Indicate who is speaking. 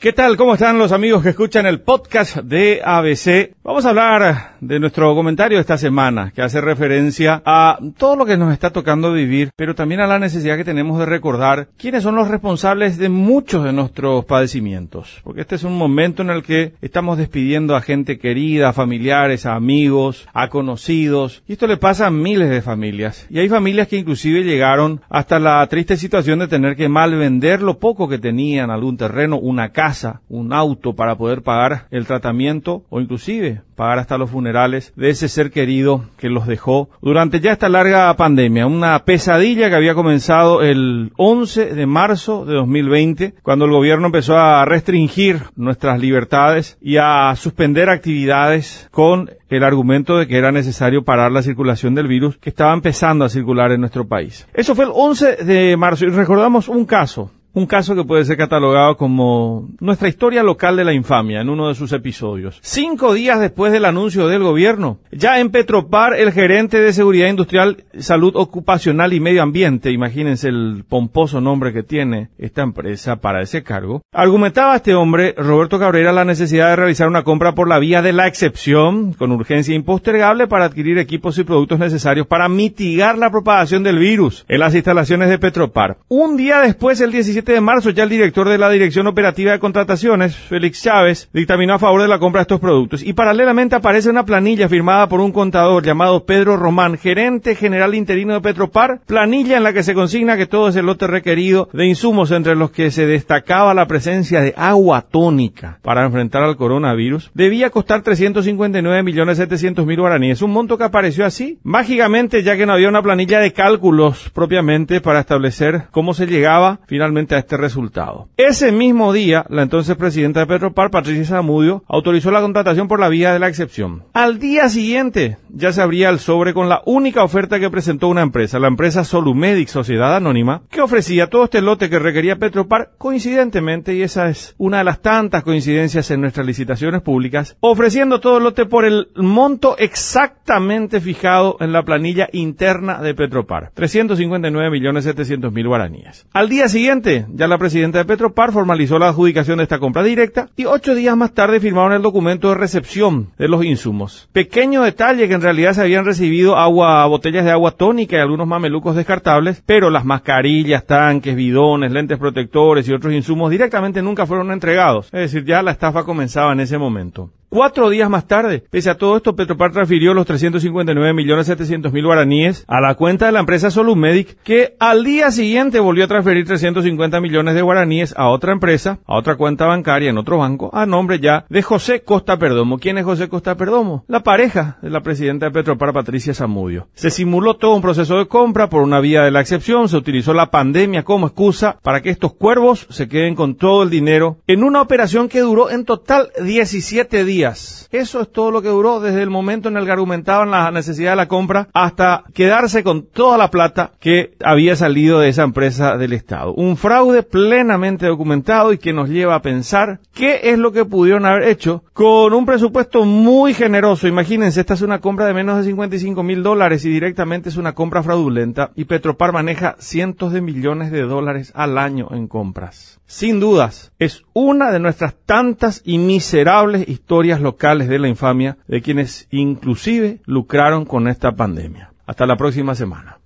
Speaker 1: ¿Qué tal? ¿Cómo están los amigos que escuchan el podcast de ABC? Vamos a hablar de nuestro comentario de esta semana, que hace referencia a todo lo que nos está tocando vivir, pero también a la necesidad que tenemos de recordar quiénes son los responsables de muchos de nuestros padecimientos. Porque este es un momento en el que estamos despidiendo a gente querida, a familiares, a amigos, a conocidos, y esto le pasa a miles de familias. Y hay familias que inclusive llegaron hasta la triste situación de tener que mal vender lo poco que tenían, algún terreno, una casa, un auto para poder pagar el tratamiento o inclusive pagar hasta los funerales de ese ser querido que los dejó durante ya esta larga pandemia, una pesadilla que había comenzado el 11 de marzo de 2020, cuando el gobierno empezó a restringir nuestras libertades y a suspender actividades con el argumento de que era necesario parar la circulación del virus que estaba empezando a circular en nuestro país. Eso fue el 11 de marzo y recordamos un caso un caso que puede ser catalogado como nuestra historia local de la infamia en uno de sus episodios. Cinco días después del anuncio del gobierno, ya en Petropar, el gerente de Seguridad Industrial, Salud Ocupacional y Medio Ambiente, imagínense el pomposo nombre que tiene esta empresa para ese cargo, argumentaba este hombre, Roberto Cabrera, la necesidad de realizar una compra por la vía de la excepción, con urgencia impostergable, para adquirir equipos y productos necesarios para mitigar la propagación del virus en las instalaciones de Petropar. Un día después, el 17 de marzo ya el director de la Dirección Operativa de Contrataciones, Félix Chávez, dictaminó a favor de la compra de estos productos. Y paralelamente aparece una planilla firmada por un contador llamado Pedro Román, gerente general interino de Petropar, planilla en la que se consigna que todo ese lote requerido de insumos entre los que se destacaba la presencia de agua tónica para enfrentar al coronavirus, debía costar 359 millones 700 mil guaraníes, un monto que apareció así, mágicamente ya que no había una planilla de cálculos propiamente para establecer cómo se llegaba finalmente este resultado. Ese mismo día, la entonces presidenta de Petropar, Patricia Zamudio, autorizó la contratación por la vía de la excepción. Al día siguiente, ya se abría el sobre con la única oferta que presentó una empresa, la empresa Solumedic Sociedad Anónima, que ofrecía todo este lote que requería Petropar, coincidentemente, y esa es una de las tantas coincidencias en nuestras licitaciones públicas, ofreciendo todo el lote por el monto exactamente fijado en la planilla interna de Petropar, 359 millones 700 mil guaraníes. Al día siguiente, ya la presidenta de Petropar formalizó la adjudicación de esta compra directa y ocho días más tarde firmaron el documento de recepción de los insumos. Pequeño detalle que en realidad se habían recibido agua, botellas de agua tónica y algunos mamelucos descartables, pero las mascarillas, tanques, bidones, lentes protectores y otros insumos directamente nunca fueron entregados. Es decir, ya la estafa comenzaba en ese momento. Cuatro días más tarde, pese a todo esto, Petropar transfirió los 359 millones 700 mil guaraníes a la cuenta de la empresa Solumedic, que al día siguiente volvió a transferir 350 millones de guaraníes a otra empresa, a otra cuenta bancaria en otro banco, a nombre ya de José Costa Perdomo. ¿Quién es José Costa Perdomo? La pareja de la presidenta de Petropar, Patricia Zamudio. Se simuló todo un proceso de compra por una vía de la excepción, se utilizó la pandemia como excusa para que estos cuervos se queden con todo el dinero en una operación que duró en total 17 días eso es todo lo que duró desde el momento en el que argumentaban la necesidad de la compra hasta quedarse con toda la plata que había salido de esa empresa del Estado. Un fraude plenamente documentado y que nos lleva a pensar qué es lo que pudieron haber hecho con un presupuesto muy generoso. Imagínense, esta es una compra de menos de 55 mil dólares y directamente es una compra fraudulenta y Petropar maneja cientos de millones de dólares al año en compras. Sin dudas, es una de nuestras tantas y miserables historias locales de la infamia de quienes inclusive lucraron con esta pandemia. Hasta la próxima semana.